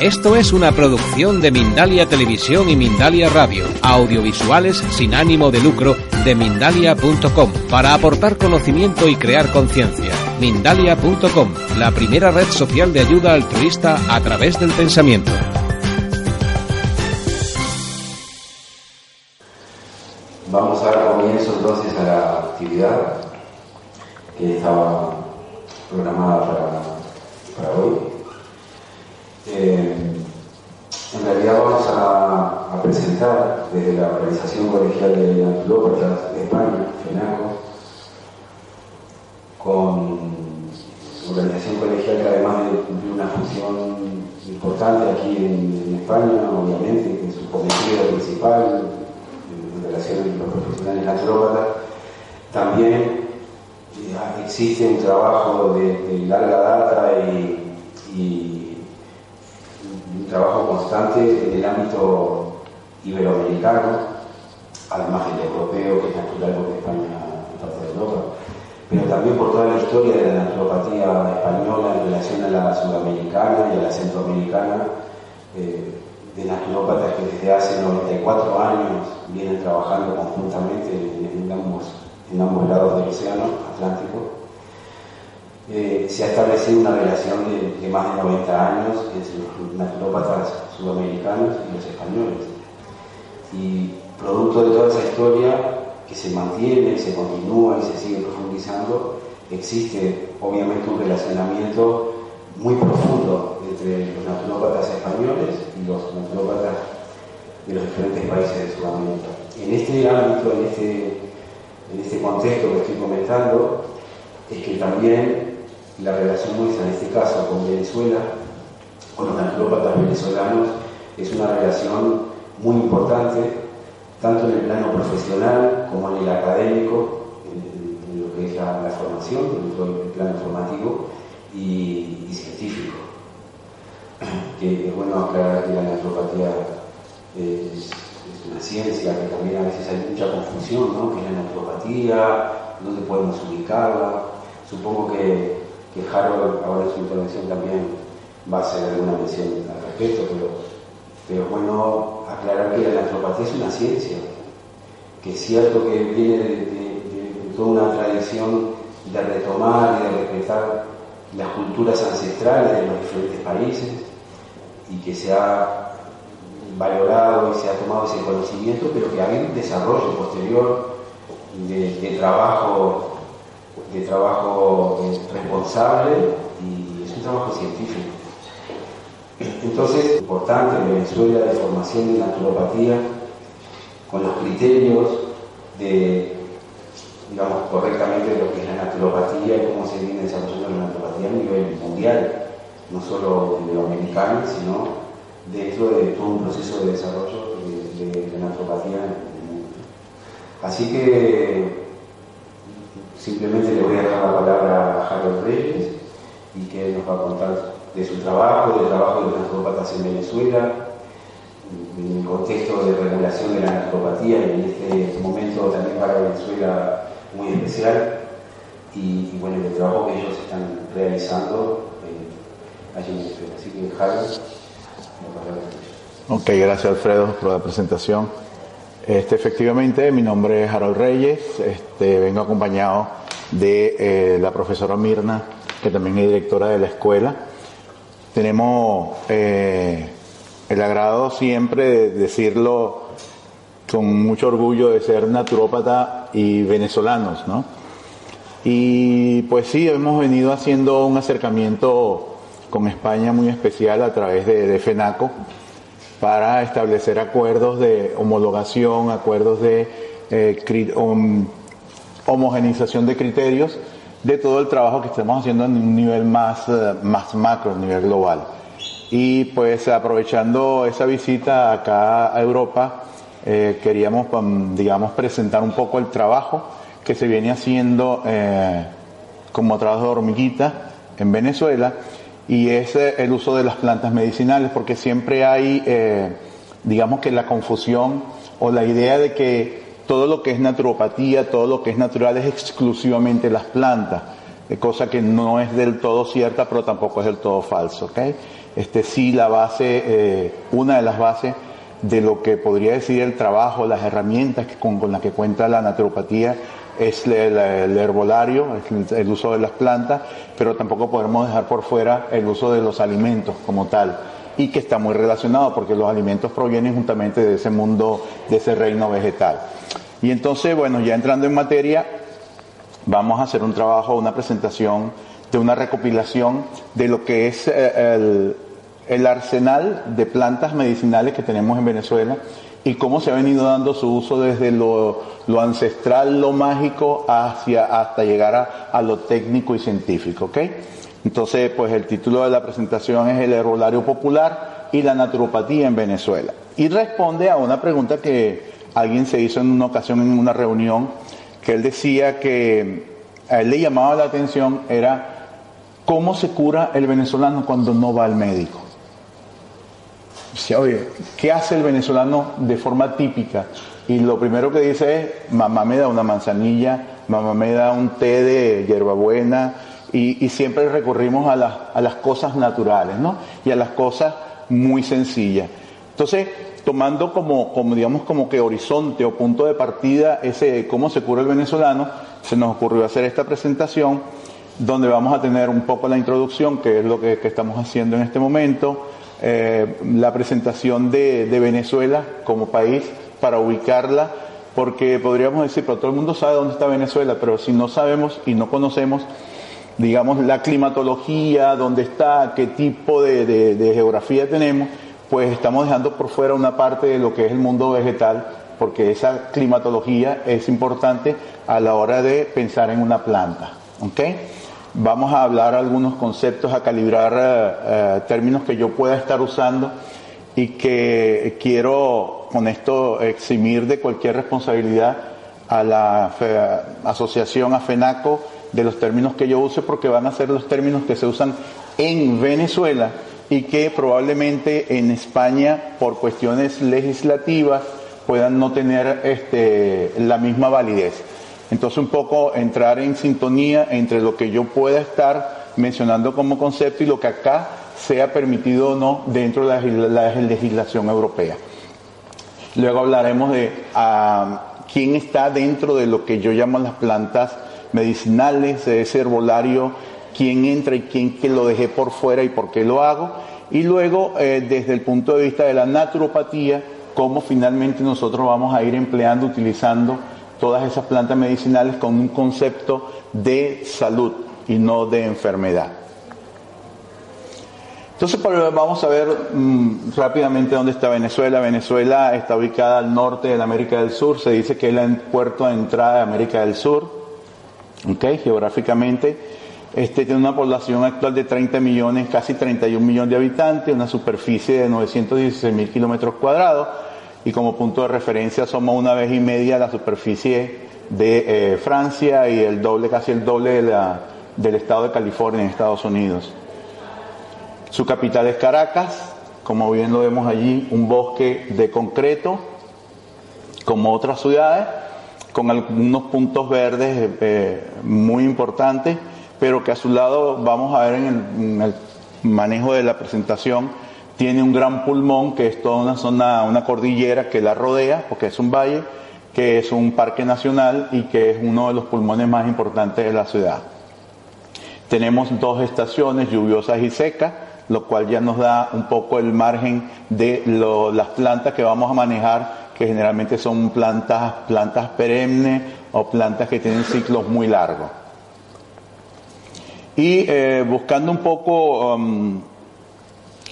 Esto es una producción de Mindalia Televisión y Mindalia Radio, audiovisuales sin ánimo de lucro de mindalia.com, para aportar conocimiento y crear conciencia. Mindalia.com, la primera red social de ayuda altruista a través del pensamiento. Vamos a dar comienzo entonces a la actividad que estaba programada para, para hoy. Eh, en realidad vamos a, presentar desde la Organización Colegial de Antropópatas de España, FENACO, con organización colegial que además de cumplir una función importante aquí en, en España, obviamente, es su cometido principal en, relación con los profesionales naturópatas, también eh, existe un trabajo de, de larga data y, trabajo constante en el ámbito iberoamericano, además del europeo, que es natural porque España es parte de Europa, pero también por toda la historia de la naturopatía española en relación a la sudamericana y a la centroamericana, eh, de naturópatas que desde hace 94 años vienen trabajando conjuntamente en, en ambos lados del océano Atlántico. Eh, se ha establecido una relación de, más de 90 años entre los naturópatas sudamericanos y los españoles. Y producto de toda esa historia que se mantiene, se continúa y se sigue profundizando, existe obviamente un relacionamiento muy profundo entre los naturópatas españoles y los naturópatas de los diferentes países de Sudamérica. En este ámbito, en este, en este contexto que estoy comentando, es que también la relación nuestra, en este caso con Venezuela, con los naturópatas venezolanos, es una relación muy importante, tanto en el plano profesional como en el académico, en, en lo que es la, la formación, dentro del plano formativo y, y científico. Que es bueno aclarar que la naturopatía es, es, una ciencia, que también a veces hay mucha confusión, ¿no? ¿Qué es la naturopatía? ¿Dónde podemos ubicarla? Supongo que, que Harold ahora en su intervención también va a hacer alguna mención al respecto, pero, es bueno aclarar que la naturopatía es una ciencia, que es cierto que viene de, toda una tradición de retomar y de respetar las culturas ancestrales de los diferentes países y que se ha valorado y se ha tomado ese conocimiento, pero que hay un desarrollo posterior de trabajo, de trabajo responsable y es un trabajo científico. Entonces, importante en Venezuela de formación de naturopatía con los criterios de digamos, correctamente lo que es la naturopatía y cómo se viene desarrollando la naturopatía a nivel mundial, no solo iberoamericano, sino dentro de todo un proceso de desarrollo de, de, de naturopatía en el mundo. Así que simplemente le voy a dejar la palabra a Harold Reyes y que nos va a contar de su trabajo, del trabajo de los naturopatas en Venezuela, en el contexto de regulación de la naturopatía y en este momento también para Venezuela muy especial y, y, bueno, el trabajo que ellos están realizando eh, allí en Venezuela. Así que, Harold, Ok, gracias Alfredo por la presentación. Este, efectivamente, mi nombre es Harold Reyes, este, vengo acompañado de eh, la profesora Mirna, que también es directora de la escuela. Tenemos eh, el agrado siempre de decirlo con mucho orgullo de ser naturópata y venezolanos, ¿no? Y pues sí, hemos venido haciendo un acercamiento con España muy especial a través de, de FENACO para establecer acuerdos de homologación, acuerdos de eh, homogenización de criterios de todo el trabajo que estamos haciendo en un nivel más, uh, más macro, a nivel global. Y pues aprovechando esa visita acá a Europa, eh, queríamos, um, digamos, presentar un poco el trabajo que se viene haciendo eh, como trabajo de hormiguita en Venezuela y es eh, el uso de las plantas medicinales, porque siempre hay, digamos que la confusión o la idea de que todo lo que es naturopatía, todo lo que es natural es exclusivamente las plantas, cosa que no es del todo cierta, pero tampoco es del todo falso, ¿ok? Este sí, la base, una de las bases de lo que podría decir el trabajo, las herramientas con, las que cuenta la naturopatía es el, herbolario, el, uso de las plantas, pero tampoco podemos dejar por fuera el uso de los alimentos como tal, y que está muy relacionado porque los alimentos provienen juntamente de ese mundo, de ese reino vegetal. Y entonces, bueno, ya entrando en materia, vamos a hacer un trabajo, una presentación de una recopilación de lo que es eh, el, el arsenal de plantas medicinales que tenemos en Venezuela y cómo se ha venido dando su uso desde lo, ancestral, lo mágico, hacia, hasta llegar a, lo técnico y científico. ¿ok? Entonces, pues el título de la presentación es El herbolario popular y la naturopatía en Venezuela. Y responde a una pregunta que alguien se hizo en una ocasión en una reunión, que él decía que a él le llamaba la atención era cómo se cura el venezolano cuando no va al médico oye, ¿qué hace el venezolano de forma típica? Y lo primero que dice es, mamá me da una manzanilla, mamá me da un té de hierbabuena, y, y siempre recurrimos a, a las cosas naturales, ¿no? Y a las cosas muy sencillas. Entonces, tomando como, como, digamos, como que horizonte o punto de partida ese cómo se cura el venezolano, se nos ocurrió hacer esta presentación donde vamos a tener un poco la introducción, que es lo que estamos haciendo en este momento, eh, la presentación de, Venezuela como país para ubicarla, porque podríamos decir, pero todo el mundo sabe dónde está Venezuela, pero si no sabemos y no conocemos, digamos, la climatología, dónde está, qué tipo de, geografía tenemos, pues estamos dejando por fuera una parte de lo que es el mundo vegetal, porque esa climatología es importante a la hora de pensar en una planta. ¿okay? Vamos a hablar algunos conceptos, a calibrar eh, eh, términos que yo pueda estar usando y que quiero con esto eximir de cualquier responsabilidad a la asociación, a FENACO, de los términos que yo use porque van a ser los términos que se usan en Venezuela y que probablemente en España por cuestiones legislativas puedan no tener este, la misma validez. Entonces un poco entrar en sintonía entre lo que yo pueda estar mencionando como concepto y lo que acá sea permitido o no dentro de la, legislación europea. Luego hablaremos de ah, quién está dentro de lo que yo llamo las plantas medicinales, de ese herbolario, quién entra y quién que lo dejé por fuera y por qué lo hago. Y luego, eh, desde el punto de vista de la naturopatía, cómo finalmente nosotros vamos a ir empleando, utilizando todas esas plantas medicinales con un concepto de salud y no de enfermedad. Entonces vamos a ver mm, rápidamente dónde está Venezuela. Venezuela está ubicada al norte de la América del Sur, se dice que es el puerto de entrada de América del Sur, okay, geográficamente. Este tiene una población actual de 30 millones, casi 31 millones de habitantes, una superficie de 916 mil kilómetros cuadrados y como punto de referencia somos una vez y media la superficie de eh, Francia y el doble, casi el doble del estado de California en Estados Unidos. Su capital es Caracas, como bien lo vemos allí, un bosque de concreto, como otras ciudades, con algunos puntos verdes eh, muy importantes, pero que a su lado vamos a ver en el manejo de la presentación tiene un gran pulmón que es toda una zona, una cordillera que la rodea, porque es un valle, que es un parque nacional y que es uno de los pulmones más importantes de la ciudad. Tenemos dos estaciones, lluviosas y secas, lo cual ya nos da un poco el margen de las plantas que vamos a manejar, que generalmente son plantas, plantas perennes o plantas que tienen ciclos muy largos. Y eh, buscando un poco um,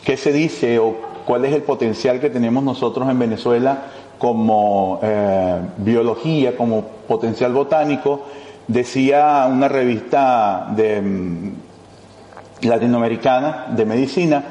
¿Qué se dice o cuál es el potencial que tenemos nosotros en Venezuela como eh, biología, como potencial botánico? Decía una revista mm, latinoamericana de medicina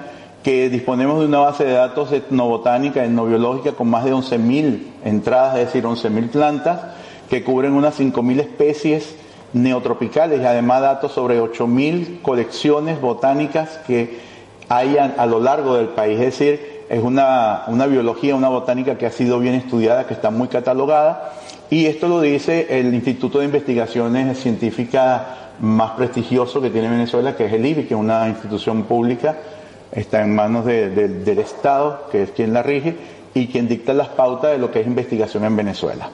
que disponemos de una base de datos etnobotánica, etnobiológica con más de 11.000 entradas, es decir, 11.000 plantas, que cubren unas 5.000 especies neotropicales y además datos sobre 8.000 colecciones botánicas que hay a, lo largo del país. Es decir, es una, una biología, una botánica que ha sido bien estudiada, que está muy catalogada. Y esto lo dice el Instituto de Investigaciones Científicas más prestigioso que tiene Venezuela, que es el IBI, que es una institución pública, está en manos del Estado, que es quien la rige, y quien dicta las pautas de lo que es investigación en Venezuela.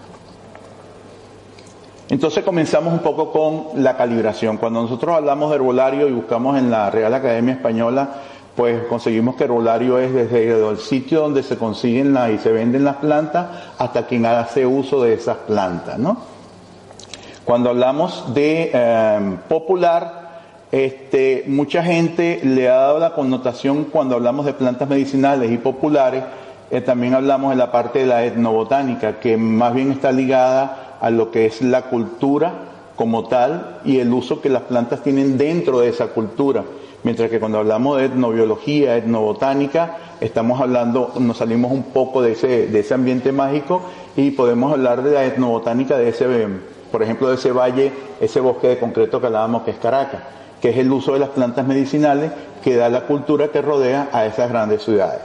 Entonces comenzamos un poco con la calibración. Cuando nosotros hablamos de herbolario y buscamos en la Real Academia Española, pues conseguimos que herbolario es desde el sitio donde se consiguen y se venden las plantas hasta quien hace uso de esas plantas, ¿no? Cuando hablamos de em, popular, este, mucha gente le ha dado la connotación cuando hablamos de plantas medicinales y populares, eh, también hablamos de la parte de la etnobotánica, que más bien está ligada a lo que es la cultura como tal y el uso que las plantas tienen dentro de esa cultura. Mientras que cuando hablamos de etnobiología, etnobotánica, estamos hablando, nos salimos un poco de ese, de ese ambiente mágico y podemos hablar de la etnobotánica de ese, por ejemplo, de ese valle, ese bosque de concreto que hablábamos que es Caracas, que es el uso de las plantas medicinales que da la cultura que rodea a esas grandes ciudades.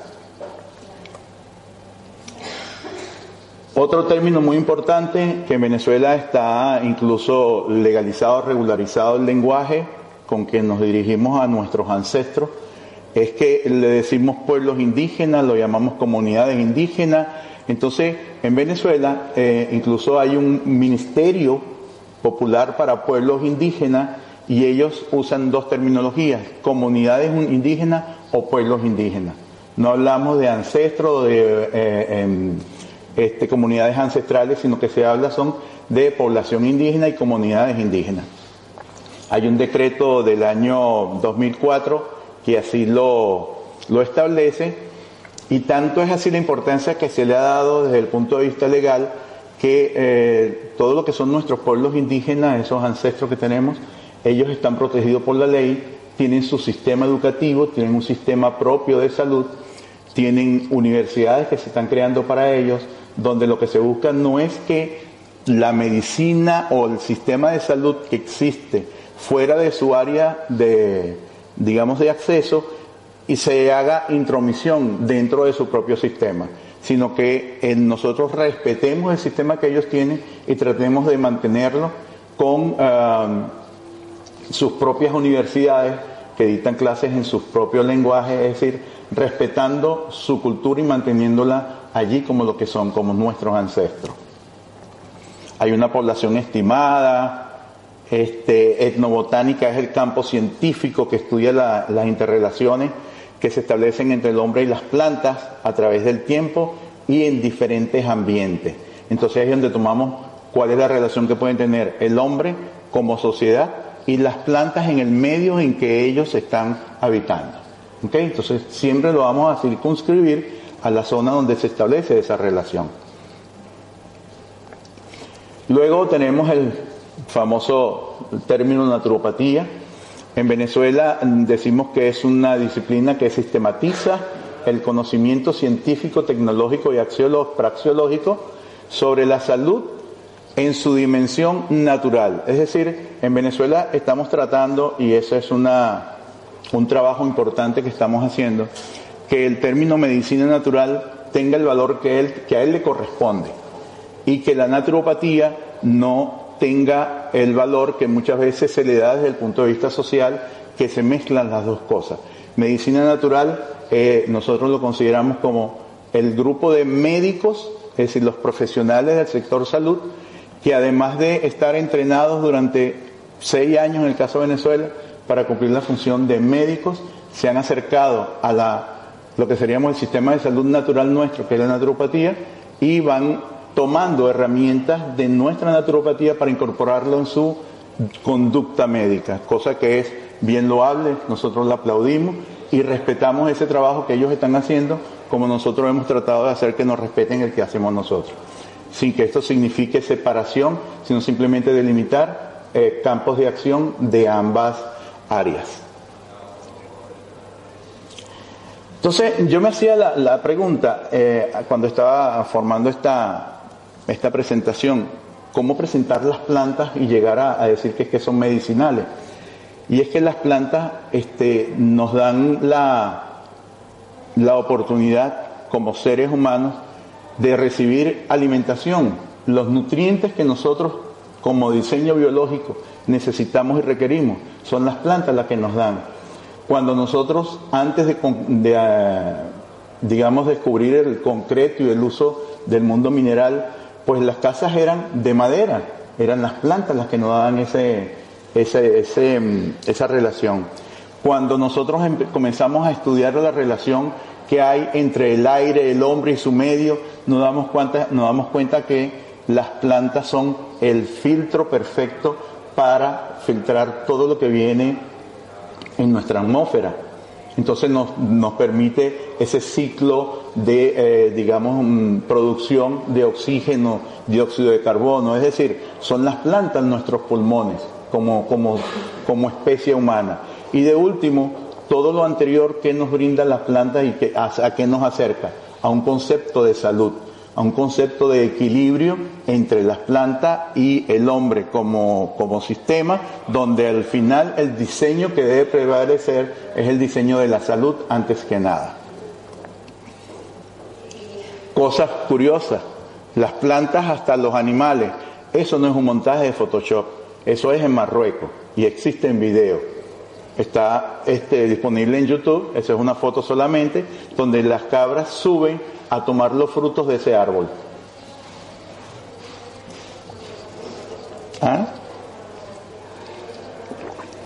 Otro término muy importante, que en Venezuela está incluso legalizado, regularizado el lenguaje con que nos dirigimos a nuestros ancestros, es que le decimos pueblos indígenas, lo llamamos comunidades indígenas. Entonces, en Venezuela eh, incluso hay un ministerio popular para pueblos indígenas y ellos usan dos terminologías, comunidades indígenas o pueblos indígenas. No hablamos de ancestros, de... Eh, em, este, comunidades ancestrales, sino que se habla son de población indígena y comunidades indígenas. Hay un decreto del año 2004 que así lo, lo establece y tanto es así la importancia que se le ha dado desde el punto de vista legal que eh, todo lo que son nuestros pueblos indígenas, esos ancestros que tenemos, ellos están protegidos por la ley, tienen su sistema educativo, tienen un sistema propio de salud, tienen universidades que se están creando para ellos, donde lo que se busca no es que la medicina o el sistema de salud que existe fuera de su área de, digamos, de acceso y se haga intromisión dentro de su propio sistema, sino que nosotros respetemos el sistema que ellos tienen y tratemos de mantenerlo con sus propias universidades que dictan clases en sus propios lenguajes, es decir, respetando su cultura y manteniéndola allí como lo que son, como nuestros ancestros. Hay una población estimada, este, etnobotánica es el campo científico que estudia las interrelaciones que se establecen entre el hombre y las plantas a través del tiempo y en diferentes ambientes. Entonces es donde tomamos cuál es la relación que pueden tener el hombre como sociedad y las plantas en el medio en que ellos están habitando. Entonces siempre lo vamos a circunscribir a la zona donde se establece esa relación. Luego tenemos el famoso término naturopatía. En Venezuela decimos que es una disciplina que sistematiza el conocimiento científico, tecnológico y praxiológico sobre la salud en su dimensión natural. Es decir, en Venezuela estamos tratando, y eso es una, un trabajo importante que estamos haciendo, que el término medicina natural tenga el valor que, él, que a él le corresponde y que la naturopatía no tenga el valor que muchas veces se le da desde el punto de vista social, que se mezclan las dos cosas. Medicina natural eh, nosotros lo consideramos como el grupo de médicos, es decir, los profesionales del sector salud, que además de estar entrenados durante seis años en el caso de Venezuela para cumplir la función de médicos, se han acercado a la lo que seríamos el sistema de salud natural nuestro, que es la naturopatía, y van tomando herramientas de nuestra naturopatía para incorporarlo en su conducta médica, cosa que es bien loable, nosotros la aplaudimos y respetamos ese trabajo que ellos están haciendo como nosotros hemos tratado de hacer que nos respeten el que hacemos nosotros, sin que esto signifique separación, sino simplemente delimitar eh, campos de acción de ambas áreas. Entonces, yo me hacía la, pregunta eh, cuando estaba formando esta, esta presentación, ¿cómo presentar las plantas y llegar a, decir que, es que son medicinales? Y es que las plantas este, nos dan la, la oportunidad como seres humanos de recibir alimentación, los nutrientes que nosotros como diseño biológico necesitamos y requerimos, son las plantas las que nos dan. Cuando nosotros, antes de, eh, digamos, descubrir el concreto y el uso del mundo mineral, pues las casas eran de madera, eran las plantas las que nos daban ese, mm, esa relación. Cuando nosotros comenzamos a estudiar la relación que hay entre el aire, el hombre y su medio, nos damos cuenta, nos damos cuenta que las plantas son el filtro perfecto para filtrar todo lo que viene en nuestra atmósfera. Entonces nos, nos permite ese ciclo de, eh, digamos, mm, producción de oxígeno, dióxido de carbono. Es decir, son las plantas nuestros pulmones como, como, como especie humana. Y de último, todo lo anterior que nos brindan las plantas y que, a, a qué nos acerca, a un concepto de salud a un concepto de equilibrio entre las plantas y el hombre como, como sistema, donde al final el diseño que debe prevalecer es el diseño de la salud antes que nada. Cosas curiosas, las plantas hasta los animales, eso no es un montaje de Photoshop, eso es en Marruecos y existe en video. Está este, disponible en YouTube, esa es una foto solamente, donde las cabras suben a tomar los frutos de ese árbol. ¿Ah?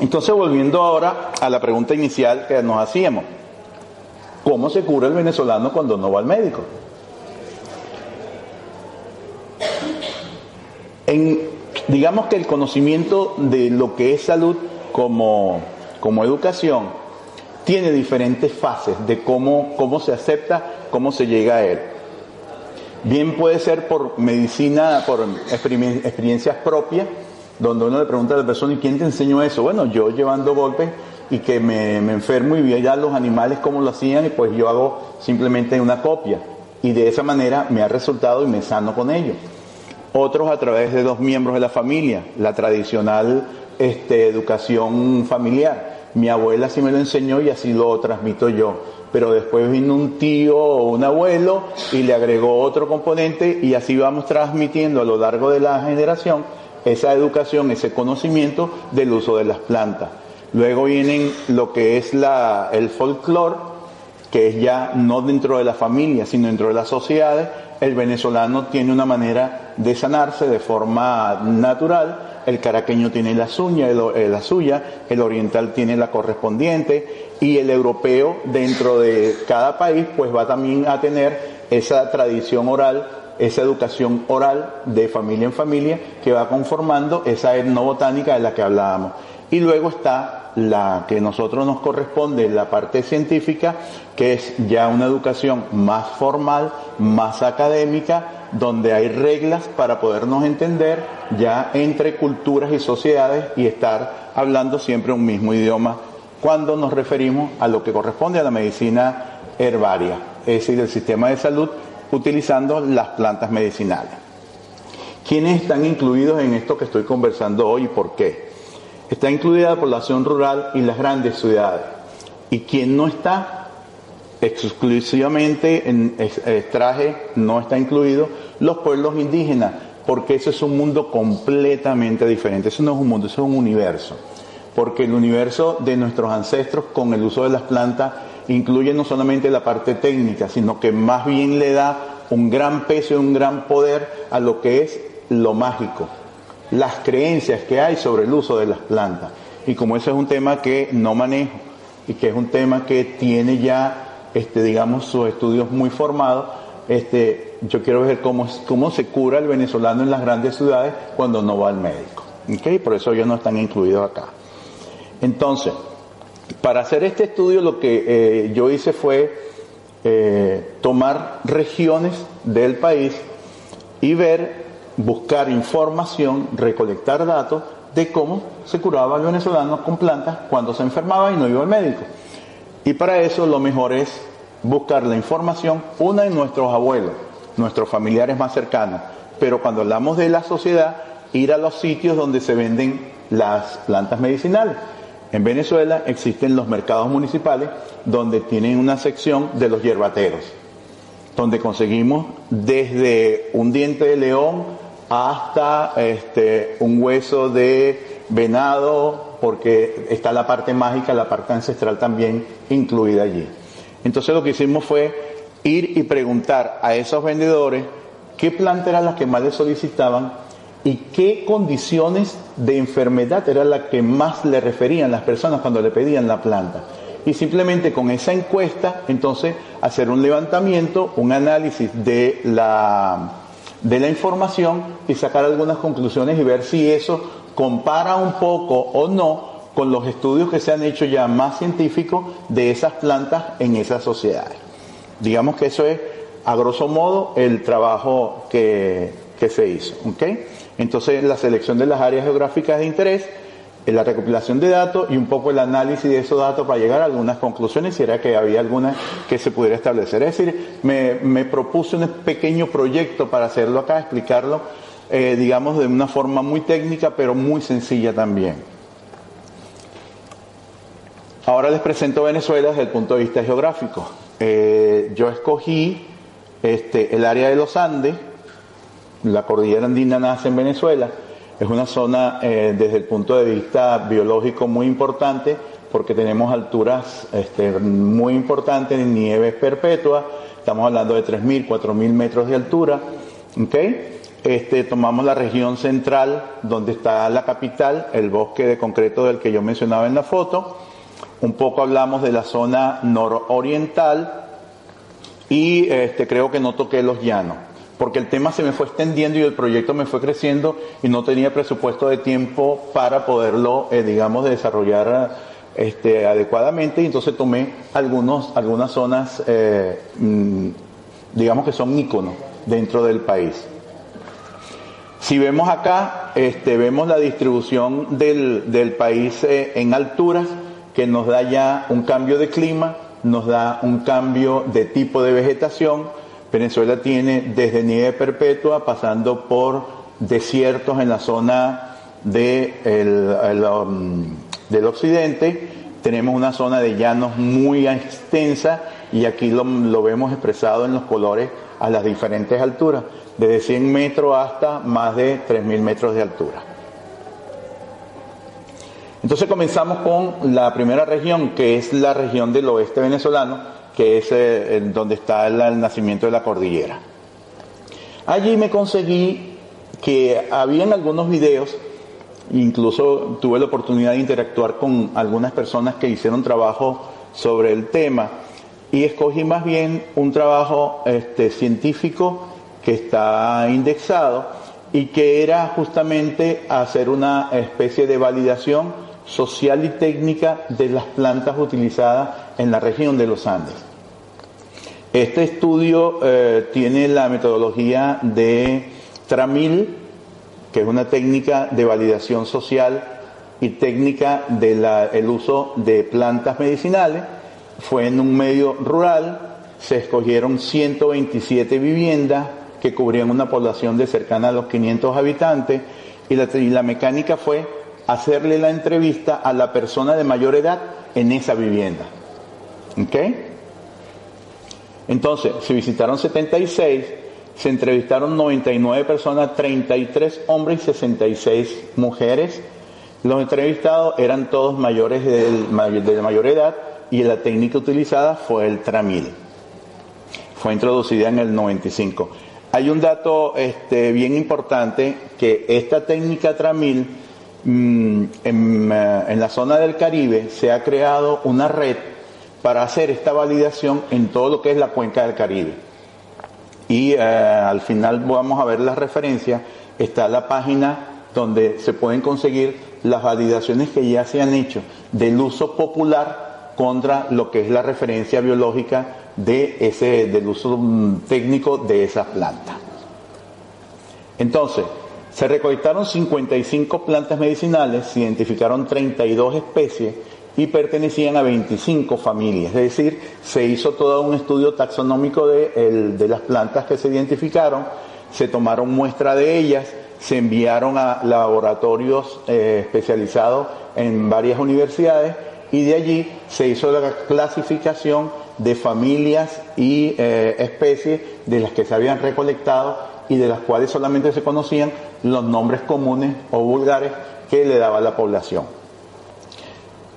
Entonces, volviendo ahora a la pregunta inicial que nos hacíamos, ¿cómo se cura el venezolano cuando no va al médico? Digamos que el conocimiento de lo que es salud como, como educación tiene diferentes fases de cómo, cómo se acepta, cómo se llega a él. Bien puede ser por medicina, por experiencias propias, donde uno le pregunta a la persona, ¿y quién te enseñó eso? Bueno, yo llevando golpes y que me, enfermo y vi ya los animales cómo lo hacían y pues yo hago simplemente una copia. Y de esa manera me ha resultado y me sano con ello. Otros a través de dos miembros de la familia, la tradicional este, educación familiar mi abuela sí me lo enseñó y así lo transmito yo. Pero después vino un tío o un abuelo y le agregó otro componente y así vamos transmitiendo a lo largo de la generación esa educación, ese conocimiento del uso de las plantas. Luego vienen lo que es la, el folclore, que es ya no dentro de la familia, sino dentro de las sociedades. El venezolano tiene una manera de sanarse de forma natural el caraqueño tiene la suya, eh, la suya, el oriental tiene la correspondiente y el europeo dentro de cada país pues va también a tener esa tradición oral, esa educación oral de familia en familia que va conformando esa etnobotánica de la que hablábamos. Y luego está la que nosotros nos corresponde, la parte científica, que es ya una educación más formal, más académica, donde hay reglas para podernos entender ya entre culturas y sociedades y estar hablando siempre un mismo idioma cuando nos referimos a lo que corresponde a la medicina herbaria, es decir, el sistema de salud utilizando las plantas medicinales. ¿Quiénes están incluidos en esto que estoy conversando hoy y por qué? Está incluida la población rural y las grandes ciudades. ¿Y quién no está? exclusivamente en traje no está incluido los pueblos indígenas, porque eso es un mundo completamente diferente. Eso no es un mundo, eso es un universo. Porque el universo de nuestros ancestros con el uso de las plantas incluye no solamente la parte técnica, sino que más bien le da un gran peso y un gran poder a lo que es lo mágico, las creencias que hay sobre el uso de las plantas. Y como eso es un tema que no manejo y que es un tema que tiene ya este, digamos, sus estudios muy formados, este, yo quiero ver cómo, cómo se cura el venezolano en las grandes ciudades cuando no va al médico. ¿Okay? Por eso ellos no están incluidos acá. Entonces, para hacer este estudio lo que eh, yo hice fue eh, tomar regiones del país y ver, buscar información, recolectar datos de cómo se curaba el venezolano con plantas cuando se enfermaba y no iba al médico. Y para eso lo mejor es buscar la información, una en nuestros abuelos, nuestros familiares más cercanos, pero cuando hablamos de la sociedad, ir a los sitios donde se venden las plantas medicinales. En Venezuela existen los mercados municipales donde tienen una sección de los hierbateros, donde conseguimos desde un diente de león hasta este, un hueso de venado, porque está la parte mágica, la parte ancestral también incluida allí. Entonces lo que hicimos fue ir y preguntar a esos vendedores qué planta era la que más les solicitaban y qué condiciones de enfermedad era la que más le referían las personas cuando le pedían la planta. Y simplemente con esa encuesta, entonces, hacer un levantamiento, un análisis de la, de la información y sacar algunas conclusiones y ver si eso compara un poco o no con los estudios que se han hecho ya más científicos de esas plantas en esas sociedades. Digamos que eso es, a grosso modo, el trabajo que, que se hizo. ¿okay? Entonces, la selección de las áreas geográficas de interés, la recopilación de datos y un poco el análisis de esos datos para llegar a algunas conclusiones, si era que había alguna que se pudiera establecer. Es decir, me, propuse un pequeño proyecto para hacerlo acá, explicarlo, eh, digamos, de una forma muy técnica, pero muy sencilla también. Ahora les presento Venezuela desde el punto de vista geográfico. Eh, yo escogí este, el área de los Andes, la cordillera andina nace en Venezuela, es una zona eh, desde el punto de vista biológico muy importante porque tenemos alturas este, muy importantes, nieves perpetuas, estamos hablando de 3.000, 4.000 metros de altura. ¿okay? Este, tomamos la región central donde está la capital, el bosque de concreto del que yo mencionaba en la foto. Un poco hablamos de la zona nororiental y este, creo que no toqué los llanos porque el tema se me fue extendiendo y el proyecto me fue creciendo y no tenía presupuesto de tiempo para poderlo, eh, digamos, desarrollar este, adecuadamente y entonces tomé algunos, algunas zonas, eh, mm, digamos que son íconos dentro del país. Si vemos acá, este, vemos la distribución del, del país eh, en alturas, que nos da ya un cambio de clima, nos da un cambio de tipo de vegetación, Venezuela tiene desde nieve perpetua pasando por desiertos en la zona um, del occidente, tenemos una zona de llanos muy extensa y aquí lo, lo, vemos expresado en los colores a las diferentes alturas, desde 100 metros hasta más de 3.000 metros de altura. Entonces comenzamos con la primera región, que es la región del oeste venezolano, que es eh, donde está el, nacimiento de la cordillera. Allí me conseguí que habían algunos videos, incluso tuve la oportunidad de interactuar con algunas personas que hicieron trabajo sobre el tema y escogí más bien un trabajo este, científico que está indexado y que era justamente hacer una especie de validación social y técnica de las plantas utilizadas en la región de los Andes. Este estudio eh, tiene la metodología de Tramil, que es una técnica de validación social y técnica del uso de plantas medicinales. Fue en un medio rural, se escogieron 127 viviendas que cubrían una población de cercana a los 500 habitantes y la, y la mecánica fue hacerle la entrevista a la persona de mayor edad en esa vivienda. ¿Okay? Entonces, se visitaron 76, se entrevistaron 99 personas, 33 hombres y 66 mujeres. Los entrevistados eran todos mayores de, mayor edad y la técnica utilizada fue el tramil. Fue introducida en el 95. Hay un dato este, bien importante que esta técnica tramil en, eh, en la zona del Caribe se ha creado una red para hacer esta validación en todo lo que es la cuenca del Caribe. Y eh, al final vamos a ver las referencias, está la página donde se pueden conseguir las validaciones que ya se han hecho del uso popular contra lo que es la referencia biológica de ese, del uso mm, técnico de esa planta. Entonces, se recolectaron 55 plantas medicinales, se identificaron 32 especies y pertenecían a 25 familias. Es decir, se hizo todo un estudio taxonómico de, las plantas que se identificaron, se tomaron muestra de ellas, se enviaron a laboratorios eh, especializados en varias universidades y de allí se hizo la clasificación de familias y eh, especies de las que se habían recolectado y de las cuales solamente se conocían los nombres comunes o vulgares que le daba la población.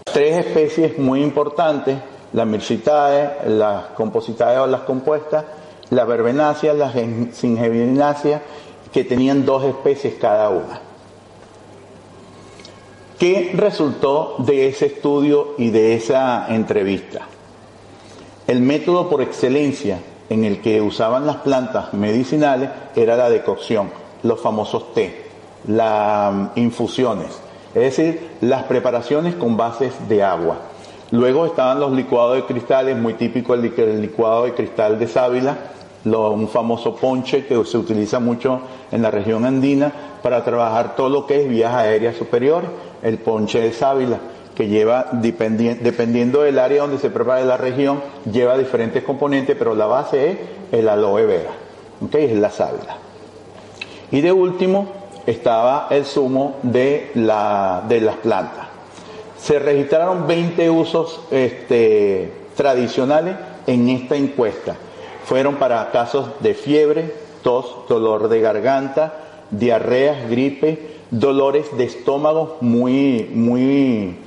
Tres especies muy importantes, la Mircitae, las Compositae o las compuestas, la Verbenácea, la Singevinácea, que tenían dos especies cada una. ¿Qué resultó de ese estudio y de esa entrevista? El método por excelencia en el que usaban las plantas medicinales era la decocción, los famosos té, las mm, infusiones, es decir, las preparaciones con bases de agua. Luego estaban los licuados de cristales, muy típico el licuado de cristal de sábila, un famoso ponche que se utiliza mucho en la región andina para trabajar todo lo que es vías aéreas superiores, el ponche de sábila, que lleva, dependiendo del área donde se prepara la región, lleva diferentes componentes, pero la base es el aloe vera, ¿okay? es la sábila. Y de último estaba el zumo de, la, de las plantas. Se registraron 20 usos este, tradicionales en esta encuesta fueron para casos de fiebre, tos, dolor de garganta, diarreas, gripe, dolores de estómago muy, muy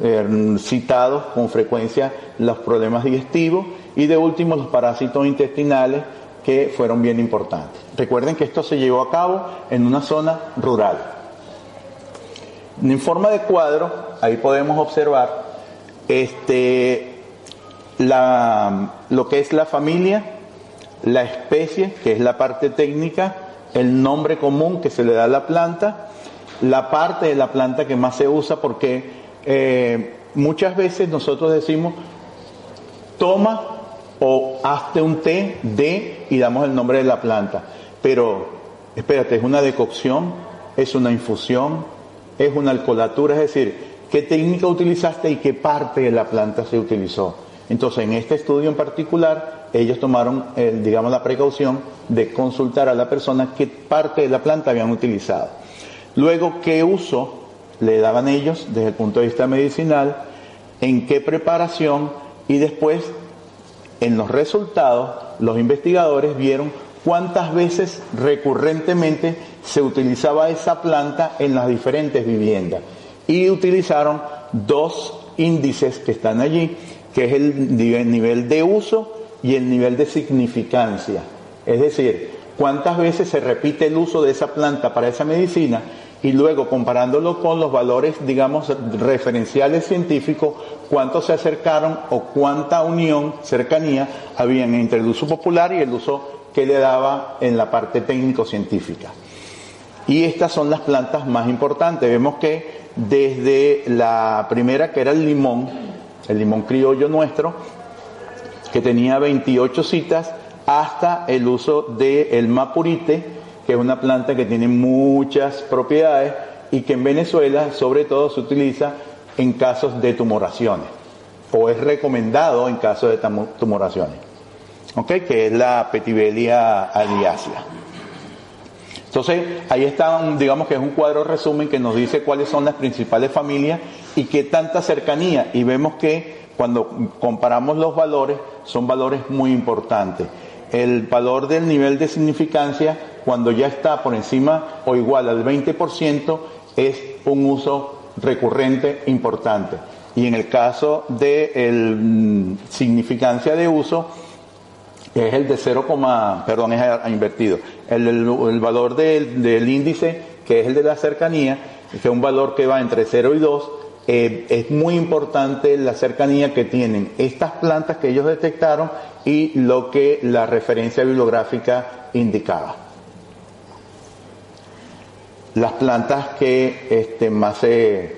eh, citados con frecuencia los problemas digestivos y de último los parásitos intestinales que fueron bien importantes. Recuerden que esto se llevó a cabo en una zona rural. En forma de cuadro, ahí podemos observar este, la, lo que es la familia la especie, que es la parte técnica, el nombre común que se le da a la planta, la parte de la planta que más se usa porque eh, muchas veces nosotros decimos toma o hazte un té de y damos el nombre de la planta. Pero espérate, es una decocción, es una infusión, es una alcoholatura, es decir, qué técnica utilizaste y qué parte de la planta se utilizó. Entonces, en este estudio en particular, ellos tomaron, eh, digamos, la precaución de consultar a la persona qué parte de la planta habían utilizado. Luego, qué uso le daban ellos desde el punto de vista medicinal, en qué preparación y después, en los resultados, los investigadores vieron cuántas veces recurrentemente se utilizaba esa planta en las diferentes viviendas. Y utilizaron dos índices que están allí, que es el nivel de uso y el nivel de significancia. Es decir, cuántas veces se repite el uso de esa planta para esa medicina y luego comparándolo con los valores, digamos, referenciales científicos, cuántos se acercaron o cuánta unión, cercanía habían entre el uso popular y el uso que le daba en la parte técnico-científica. Y estas son las plantas más importantes. Vemos que desde la primera, que era el limón, el limón criollo nuestro, que tenía 28 citas, hasta el uso del mapurite, que es una planta que tiene muchas propiedades y que en Venezuela sobre todo se utiliza en casos de tumoraciones o es recomendado en casos de tumoraciones, ¿ok? que es la petibelia aliácea. Entonces, ahí está, digamos que es un cuadro resumen que nos dice cuáles son las principales familias y qué tanta cercanía. Y vemos que cuando comparamos los valores, son valores muy importantes. El valor del nivel de significancia, cuando ya está por encima o igual al 20%, es un uso recurrente importante. Y en el caso de el, mm, significancia de uso, es el de 0, perdón, es invertido. El, el, valor del, del, índice, que es el de la cercanía, que es un valor que va entre 0 y 2, eh, es muy importante la cercanía que tienen estas plantas que ellos detectaron y lo que la referencia bibliográfica indicaba. Las plantas que este, más se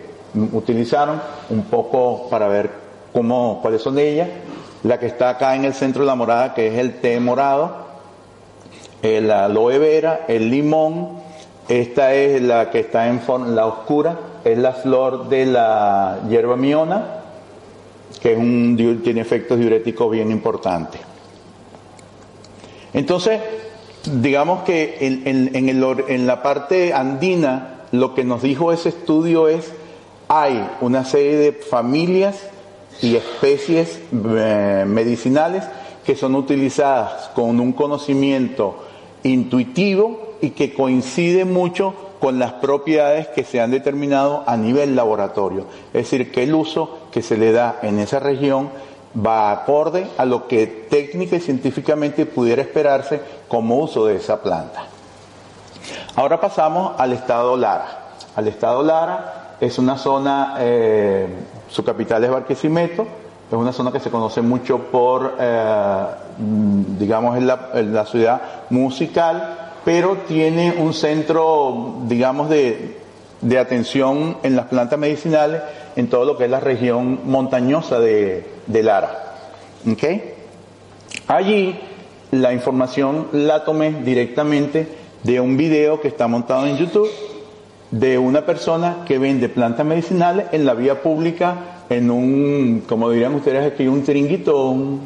utilizaron, un poco para ver cómo, cuáles son ellas, la que está acá en el centro de la morada, que es el té morado, la aloe vera, el limón, esta es la que está en la oscura, es la flor de la hierba miona, que es un, tiene efectos diuréticos bien importantes. Entonces, digamos que en, la parte andina, lo que nos dijo ese estudio es, hay una serie de familias y especies eh, medicinales que son utilizadas con un conocimiento intuitivo y que coincide mucho con las propiedades que se han determinado a nivel laboratorio. Es decir, que el uso que se le da en esa región va acorde a lo que técnica y científicamente pudiera esperarse como uso de esa planta. Ahora pasamos al estado Lara. Al estado Lara es una zona, eh, su capital es Barquisimeto, es una zona que se conoce mucho por, eh, digamos, en la ciudad musical, pero tiene un centro, digamos, de, atención en las plantas medicinales en todo lo que es la región montañosa de, Lara. Allí la información la tomé directamente de un video que está montado en YouTube de una persona que vende plantas medicinales en la vía pública en un, como dirían ustedes aquí, un tringuito, un,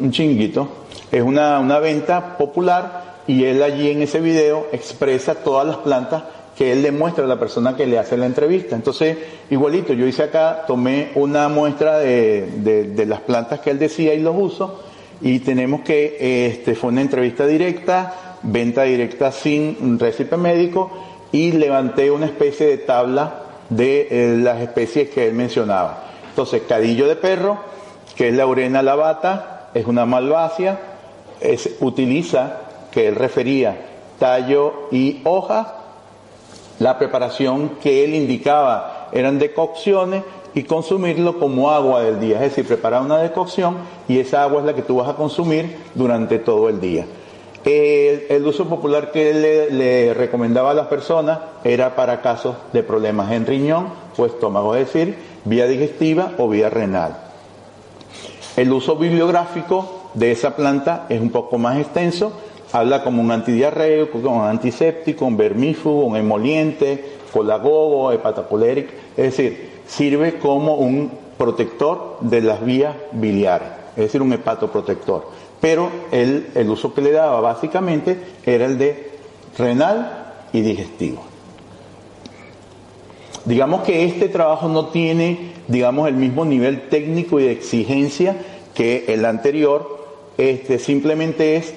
un chinguito. Es una, una venta popular y él allí en ese video expresa todas las plantas que él le muestra a la persona que le hace la entrevista. Entonces, igualito, yo hice acá, tomé una muestra de, las plantas que él decía y los uso, y tenemos que, este, fue una entrevista directa, venta directa sin récipe médico, y levanté una especie de tabla de eh, las especies que él mencionaba. Entonces, cadillo de perro, que es la urena lavata, es una malvacia, es, utiliza que él refería, tallo y hoja, la preparación que él indicaba eran decocciones y consumirlo como agua del día, es decir, preparar una decocción y esa agua es la que tú vas a consumir durante todo el día. El, uso popular que él le, recomendaba a las personas era para casos de problemas en riñón o estómago, es decir, vía digestiva o vía renal. El uso bibliográfico de esa planta es un poco más extenso, habla como un antidiarreico, como un antiséptico, un vermífugo, un emoliente, colagogo, hepatocolérico, es decir, sirve como un protector de las vías biliares, es decir, un hepatoprotector. Pero el, el uso que le daba básicamente era el de renal y digestivo. Digamos que este trabajo no tiene, digamos, el mismo nivel técnico y de exigencia que el anterior, este simplemente es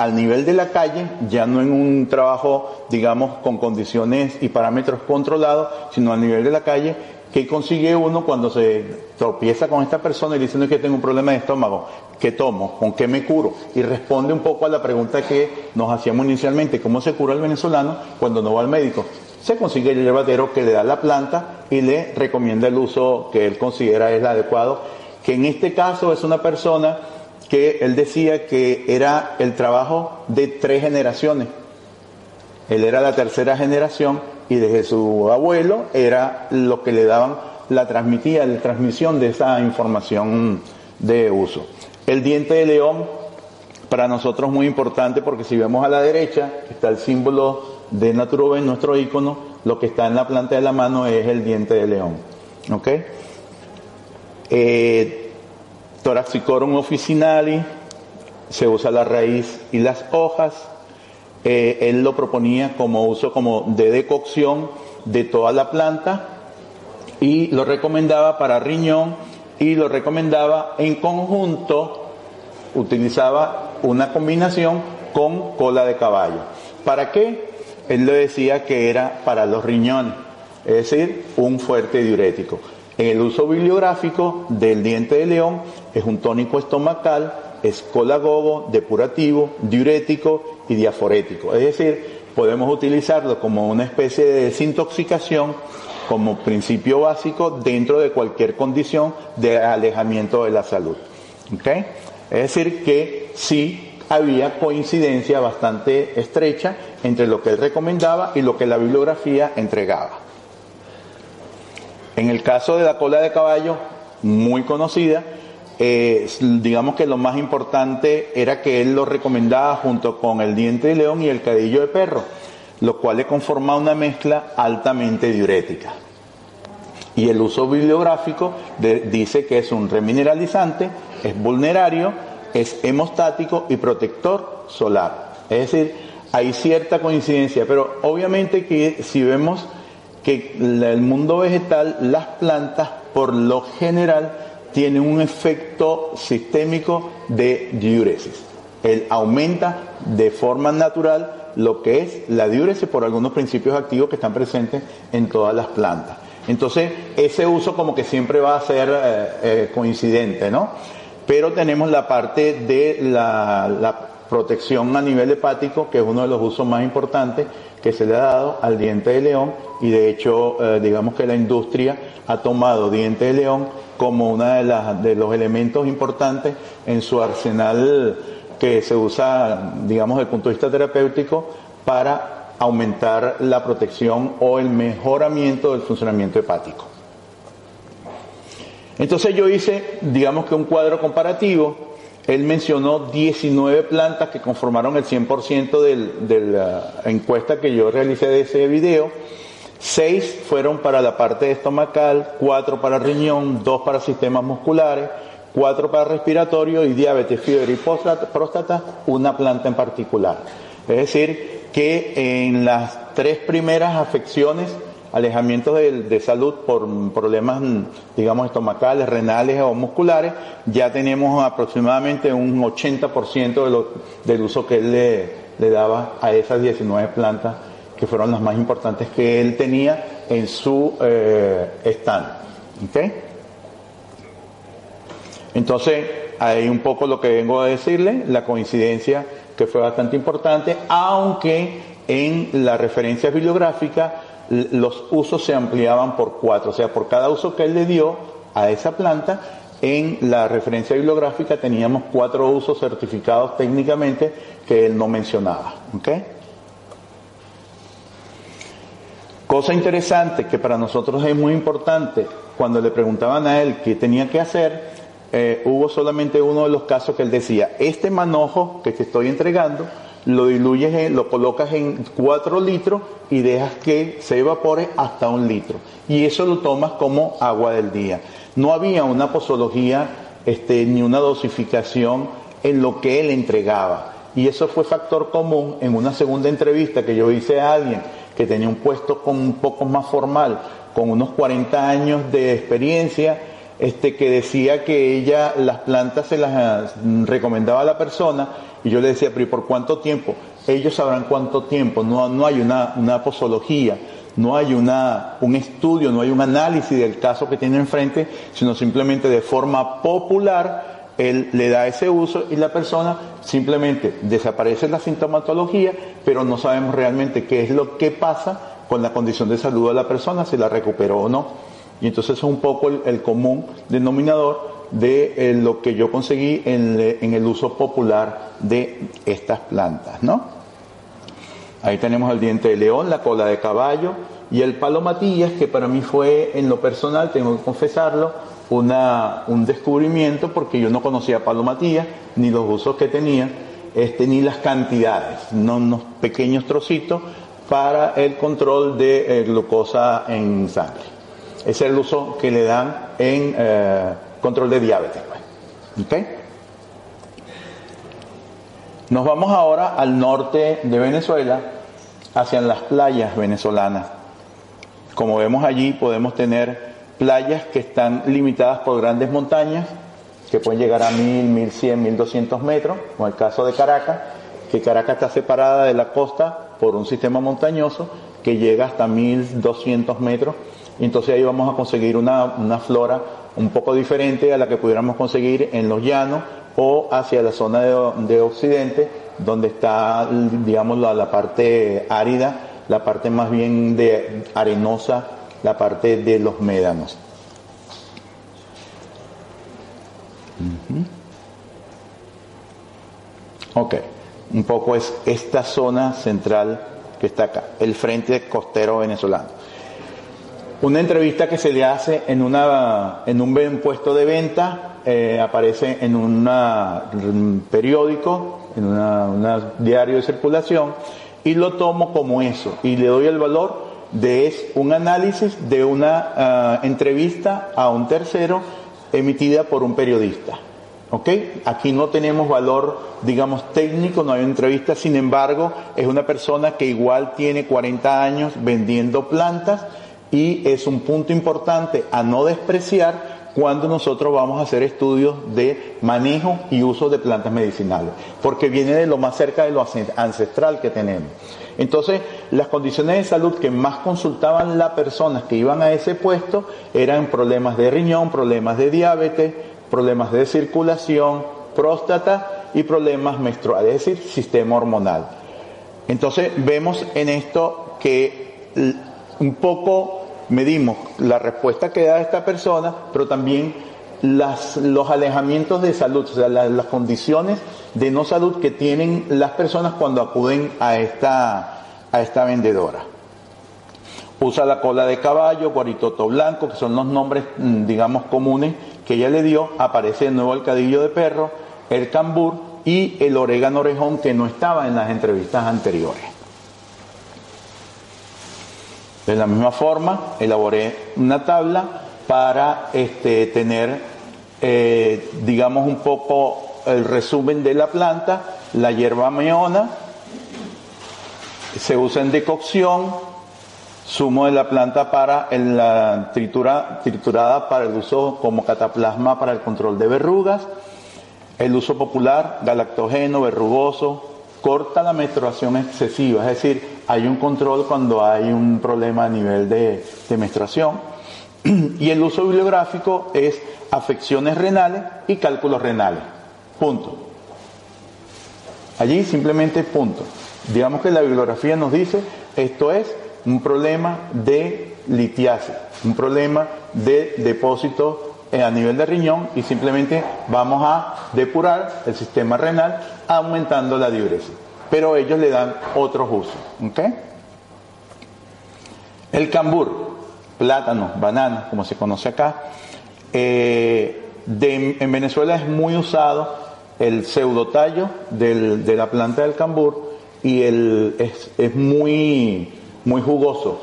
al nivel de la calle, ya no en un trabajo, digamos, con condiciones y parámetros controlados, sino al nivel de la calle, ¿qué consigue uno cuando se tropieza con esta persona y dice que tengo un problema de estómago? ¿Qué tomo? ¿Con qué me curo? Y responde un poco a la pregunta que nos hacíamos inicialmente, ¿cómo se cura el venezolano cuando no va al médico? Se consigue el llevadero que le da la planta y le recomienda el uso que él considera es el adecuado, que en este caso es una persona que él decía que era el trabajo de tres generaciones. Él era la tercera generación y desde su abuelo era lo que le daban la transmitía, la transmisión de esa información de uso. El diente de león para nosotros muy importante porque si vemos a la derecha está el símbolo de Naturoven, nuestro icono, lo que está en la planta de la mano es el diente de león. ¿Ok? Eh, Toraxicorum officinali, se usa la raíz y las hojas. Eh, él lo proponía como uso como de decocción de toda la planta y lo recomendaba para riñón y lo recomendaba en conjunto, utilizaba una combinación con cola de caballo. ¿Para qué? Él le decía que era para los riñones, es decir, un fuerte diurético. En el uso bibliográfico del diente de león es un tónico estomacal, es colagogo, depurativo, diurético y diaforético. Es decir, podemos utilizarlo como una especie de desintoxicación, como principio básico dentro de cualquier condición de alejamiento de la salud. Es decir, que sí había coincidencia bastante estrecha entre lo que él recomendaba y lo que la bibliografía entregaba. En el caso de la cola de caballo, muy conocida, eh, digamos que lo más importante era que él lo recomendaba junto con el diente de león y el cadillo de perro, lo cual le conformaba una mezcla altamente diurética. Y el uso bibliográfico dice que es un remineralizante, es vulnerario, es hemostático y protector solar. Es decir, hay cierta coincidencia, pero obviamente que si vemos que el mundo vegetal, las plantas por lo general tienen un efecto sistémico de diuresis. Él aumenta de forma natural lo que es la diuresis por algunos principios activos que están presentes en todas las plantas. Entonces, ese uso como que siempre va a ser eh, eh, coincidente, ¿no? Pero tenemos la parte de la, protección a nivel hepático, que es uno de los usos más importantes que se le ha dado al diente de león y de hecho eh, digamos que la industria ha tomado diente de león como uno de, de los elementos importantes en su arsenal que se usa, digamos, desde el punto de vista terapéutico para aumentar la protección o el mejoramiento del funcionamiento hepático. Entonces yo hice, digamos que un cuadro comparativo. Él mencionó 19 plantas que conformaron el 100% de la encuesta que yo realicé de ese video. Seis fueron para la parte estomacal, cuatro para riñón, dos para sistemas musculares, cuatro para respiratorio y diabetes, fiebre y próstata, una planta en particular. Es decir, que en las tres primeras afecciones, alejamientos de, salud por problemas, digamos, estomacales, renales o musculares, ya tenemos aproximadamente un 80% de lo, del uso que él le, daba a esas 19 plantas que fueron las más importantes que él tenía en su eh, stand. Entonces, hay un poco lo que vengo a decirle, la coincidencia que fue bastante importante, aunque en la referencia bibliográfica los usos se ampliaban por cuatro, o sea, por cada uso que él le dio a esa planta, en la referencia bibliográfica teníamos cuatro usos certificados técnicamente que él no mencionaba. Cosa interesante que para nosotros es muy importante, cuando le preguntaban a él qué tenía que hacer, eh, hubo solamente uno de los casos que él decía, este manojo que te estoy entregando, lo diluyes, lo colocas en 4 litros y dejas que se evapore hasta un litro. Y eso lo tomas como agua del día. No había una posología este, ni una dosificación en lo que él entregaba. Y eso fue factor común en una segunda entrevista que yo hice a alguien que tenía un puesto con un poco más formal, con unos 40 años de experiencia este, que decía que ella las plantas se las eh, recomendaba a la persona y yo le decía, pero ¿y por cuánto tiempo? Ellos sabrán cuánto tiempo, no, no hay una, una posología, no hay una, un estudio, no hay un análisis del caso que tiene enfrente, sino simplemente de forma popular él le da ese uso y la persona simplemente desaparece la sintomatología, pero no sabemos realmente qué es lo que pasa con la condición de salud de la persona, si la recuperó o no. Y entonces es un poco el, común denominador de eh, lo que yo conseguí en, el uso popular de estas plantas, ¿no? Ahí tenemos el diente de león, la cola de caballo y el palo matías, que para mí fue, en lo personal, tengo que confesarlo, una, un descubrimiento porque yo no conocía palo matías, ni los usos que tenía, este, ni las cantidades, no unos pequeños trocitos para el control de eh, glucosa en sangre es el uso que le dan en eh, control de diabetes. Pues. Nos vamos ahora al norte de Venezuela, hacia las playas venezolanas. Como vemos allí, podemos tener playas que están limitadas por grandes montañas, que pueden llegar a 1000, 1100, 1200 metros, como el caso de Caracas, que Caracas está separada de la costa por un sistema montañoso que llega hasta 1200 metros. Entonces ahí vamos a conseguir una, flora un poco diferente a la que pudiéramos conseguir en los llanos o hacia la zona de, occidente, donde está, digamos, la, parte árida, la parte más bien de arenosa, la parte de los médanos. Ok, un poco es esta zona central que está acá, el frente costero venezolano una entrevista que se le hace en, una, en un puesto de venta, eh, aparece en un periódico, en un diario de circulación, y lo tomo como eso, y le doy el valor de es un análisis de una ah, entrevista a un tercero emitida por un periodista. ¿Ok? Aquí no tenemos valor, digamos, técnico, no hay entrevista, sin embargo, es una persona que igual tiene 40 años vendiendo plantas y es un punto importante a no despreciar cuando nosotros vamos a hacer estudios de manejo y uso de plantas medicinales, porque viene de lo más cerca de lo ancestral que tenemos. Entonces, las condiciones de salud que más consultaban las personas que iban a ese puesto eran problemas de riñón, problemas de diabetes, problemas de circulación, próstata y problemas menstruales, es decir, sistema hormonal. Entonces vemos en esto que un poco medimos la respuesta que da esta persona, pero también los alejamientos de salud, o sea, las condiciones de no salud que tienen las personas cuando acuden a esta, a esta vendedora. Usa la cola de caballo, guaritoto blanco, que son los nombres, mm, digamos, comunes que ella le dio, aparece de nuevo el cadillo de perro, el cambur y el orégano orejón que no estaba en las entrevistas anteriores. De la misma forma, elaboré una tabla para este, tener, eh, digamos, un poco el resumen de la planta, la hierba meona, se usa en decocción, Sumo de la planta para la tritura, triturada para el uso como cataplasma para el control de verrugas. El uso popular, galactogeno, verrugoso, corta la menstruación excesiva, es decir, hay un control cuando hay un problema a nivel de, de menstruación. Y el uso bibliográfico es afecciones renales y cálculos renales. Punto. Allí simplemente punto. Digamos que la bibliografía nos dice esto es un problema de litiasis, un problema de depósito a nivel de riñón y simplemente vamos a depurar el sistema renal aumentando la diuresis. Pero ellos le dan otros usos. El cambur, plátano, banana, como se conoce acá, eh, en Venezuela es muy usado el pseudotallo de la planta del cambur y es muy muy jugoso,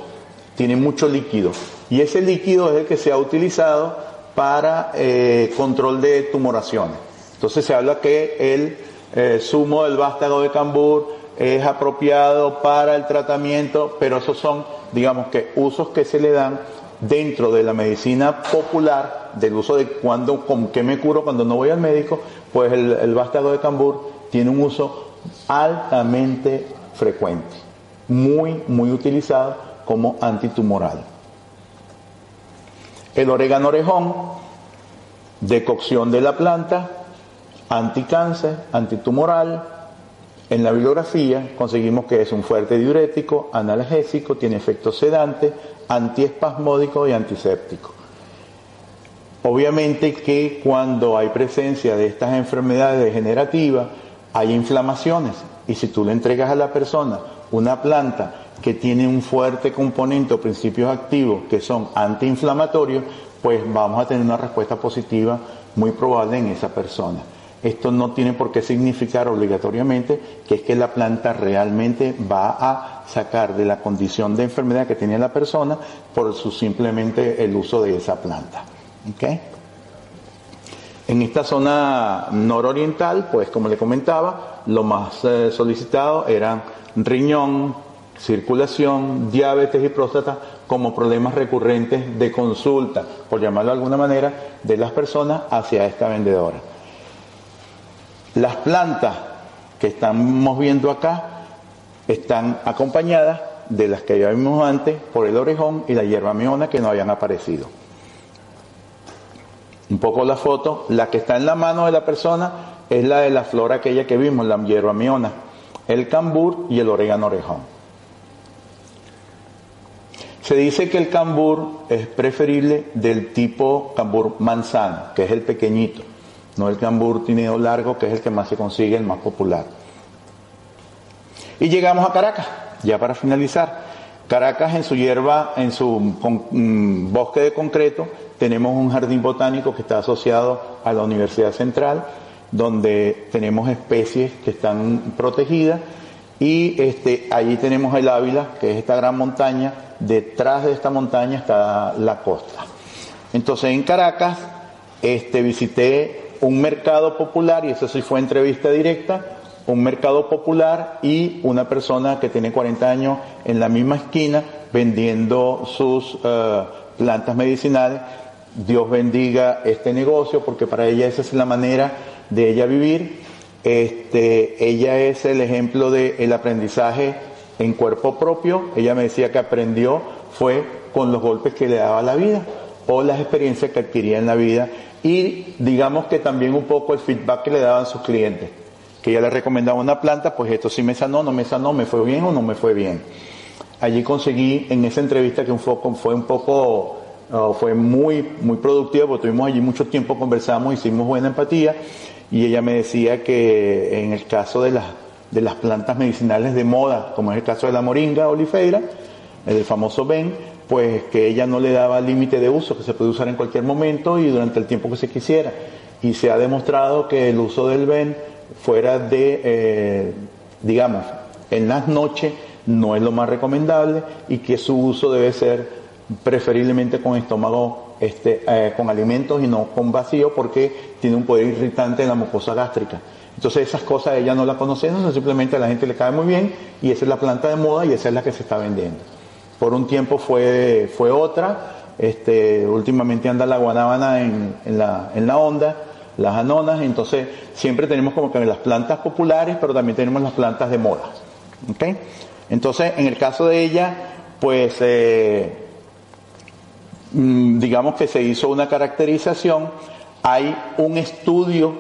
tiene mucho líquido. Y ese líquido es el que se ha utilizado para eh, control de tumoraciones. Entonces se habla que el eh, zumo del vástago de cambur es apropiado para el tratamiento, pero esos son, digamos que, usos que se le dan dentro de la medicina popular, del uso de cuando, con qué me curo cuando no voy al médico, pues el, el vástago de cambur tiene un uso altamente frecuente muy, muy utilizado como antitumoral. El orégano orejón, decocción de la planta, anticáncer, antitumoral. En la bibliografía conseguimos que es un fuerte diurético, analgésico, tiene efecto sedante, antiespasmódico y antiséptico. Obviamente que cuando hay presencia de estas enfermedades degenerativas, hay inflamaciones y si tú le entregas a la persona una planta que tiene un fuerte componente o principios activos que son antiinflamatorios, pues vamos a tener una respuesta positiva muy probable en esa persona. Esto no tiene por qué significar obligatoriamente que es que la planta realmente va a sacar de la condición de enfermedad que tiene la persona por su simplemente el uso de esa planta. En esta zona nororiental, pues como le comentaba, lo más eh, solicitado eran riñón, circulación, diabetes y próstata como problemas recurrentes de consulta, por llamarlo de alguna manera, de las personas hacia esta vendedora. Las plantas que estamos viendo acá están acompañadas de las que ya vimos antes por el orejón y la hierba miona que no habían aparecido. Un poco la foto, la que está en la mano de la persona es la de la flor aquella que vimos, la hierba miona el cambur y el orégano orejón. Se dice que el cambur es preferible del tipo cambur manzano, que es el pequeñito, no el cambur tineo largo, que es el que más se consigue, el más popular. Y llegamos a Caracas, ya para finalizar. Caracas en su hierba, en su mm, bosque de concreto, tenemos un jardín botánico que está asociado a la Universidad Central donde tenemos especies que están protegidas y este, allí tenemos el Ávila, que es esta gran montaña detrás de esta montaña está la costa. Entonces en Caracas este, visité un mercado popular, y eso sí fue entrevista directa, un mercado popular y una persona que tiene 40 años en la misma esquina vendiendo sus eh, plantas medicinales. Dios bendiga este negocio porque para ella esa es la manera de ella vivir. Este, ella es el ejemplo del aprendizaje en cuerpo propio. Ella me decía que aprendió fue con los golpes que le daba la vida o las experiencias que adquiría en la vida y digamos que también un poco el feedback que le daban sus clientes que ya le recomendaba una planta, pues esto sí me sanó, no me sanó, me fue bien o no me fue bien. Allí conseguí en esa entrevista que un poco, fue un poco, fue muy, muy productiva, porque tuvimos allí mucho tiempo, conversamos, hicimos buena empatía, y ella me decía que en el caso de las, de las plantas medicinales de moda, como es el caso de la moringa olifera, el famoso Ben, pues que ella no le daba límite de uso, que se puede usar en cualquier momento y durante el tiempo que se quisiera. Y se ha demostrado que el uso del Ben fuera de, eh, digamos, en las noches no es lo más recomendable y que su uso debe ser preferiblemente con estómago, este, eh, con alimentos y no con vacío porque tiene un poder irritante en la mucosa gástrica. Entonces esas cosas ella no la conoce, simplemente a la gente le cae muy bien y esa es la planta de moda y esa es la que se está vendiendo. Por un tiempo fue, fue otra, este, últimamente anda la guanábana en, la, en la onda, las anonas, entonces siempre tenemos como que las plantas populares, pero también tenemos las plantas de moda. ¿okay? Entonces, en el caso de ella, pues eh, mm, digamos que se hizo una caracterización, hay un estudio,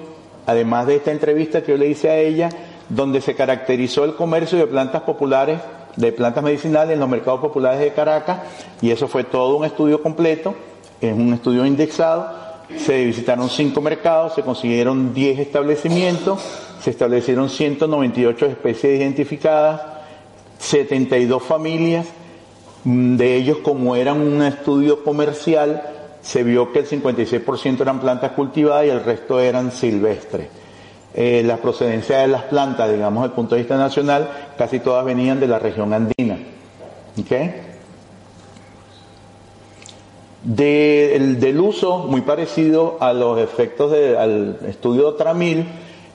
además de esta entrevista que yo le hice a ella, donde se caracterizó el comercio de plantas populares, de plantas medicinales en los mercados populares de Caracas, y eso fue todo un estudio completo, es un estudio indexado, se visitaron cinco mercados, se consiguieron 10 establecimientos, se establecieron 198 especies identificadas, 72 familias, mm, de ellos como eran un estudio comercial, se vio que el 56% eran plantas cultivadas y el resto eran silvestres. Eh, la procedencia de las plantas, digamos, desde el punto de vista nacional, casi todas venían de la región andina. ¿Okay? del uso, muy parecido a los efectos del estudio Tramil,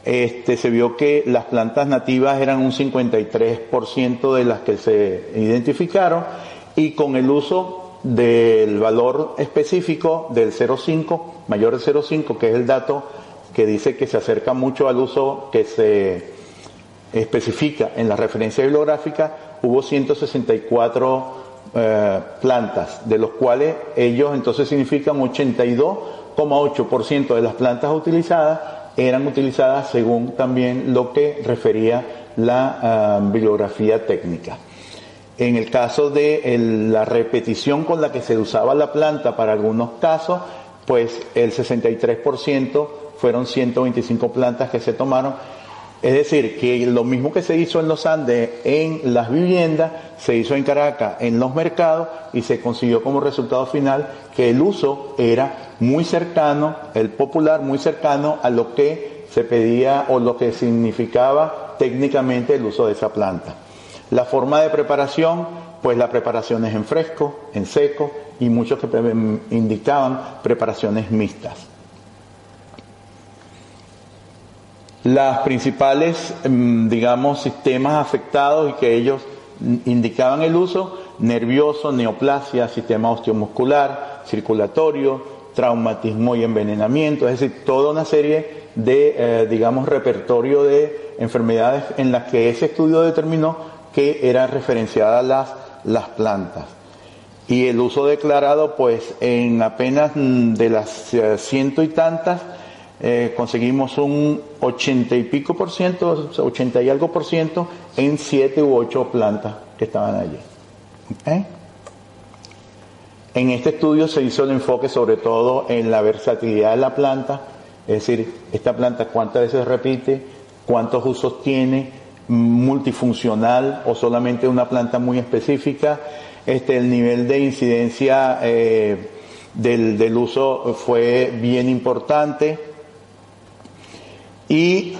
este, se vio que las plantas nativas eran un 53% de las que se identificaron y con el uso del valor específico del 0,5, mayor de 0,5, que es el dato que dice que se acerca mucho al uso que se especifica en la referencia bibliográfica, hubo 164 eh, plantas, de los cuales ellos entonces significan 82,8% de las plantas utilizadas eran utilizadas según también lo que refería la eh, bibliografía técnica. En el caso de la repetición con la que se usaba la planta para algunos casos, pues el 63% fueron 125 plantas que se tomaron es decir, que lo mismo que se hizo en los Andes en las viviendas, se hizo en Caracas en los mercados y se consiguió como resultado final que el uso era muy cercano, el popular muy cercano a lo que se pedía o lo que significaba técnicamente el uso de esa planta. La forma de preparación, pues la preparación es en fresco, en seco y muchos que indicaban preparaciones mixtas. Las principales, mm, digamos, sistemas afectados y que ellos indicaban el uso, nervioso, neoplasia, sistema osteomuscular, circulatorio, traumatismo y envenenamiento, es decir, toda una serie de, eh, digamos, repertorio de enfermedades en las que ese estudio determinó que eran referenciadas las, las plantas. Y el uso declarado, pues, en apenas mm, de las eh, ciento y tantas, eh, conseguimos un 80 y pico por ciento, 80 y algo por ciento en siete u ocho plantas que estaban allí. En este estudio se hizo el enfoque sobre todo en la versatilidad de la planta, es decir, esta planta cuántas veces repite, cuántos usos tiene, multifuncional o solamente una planta muy específica, este, el nivel de incidencia eh, del, del uso fue bien importante ¿Y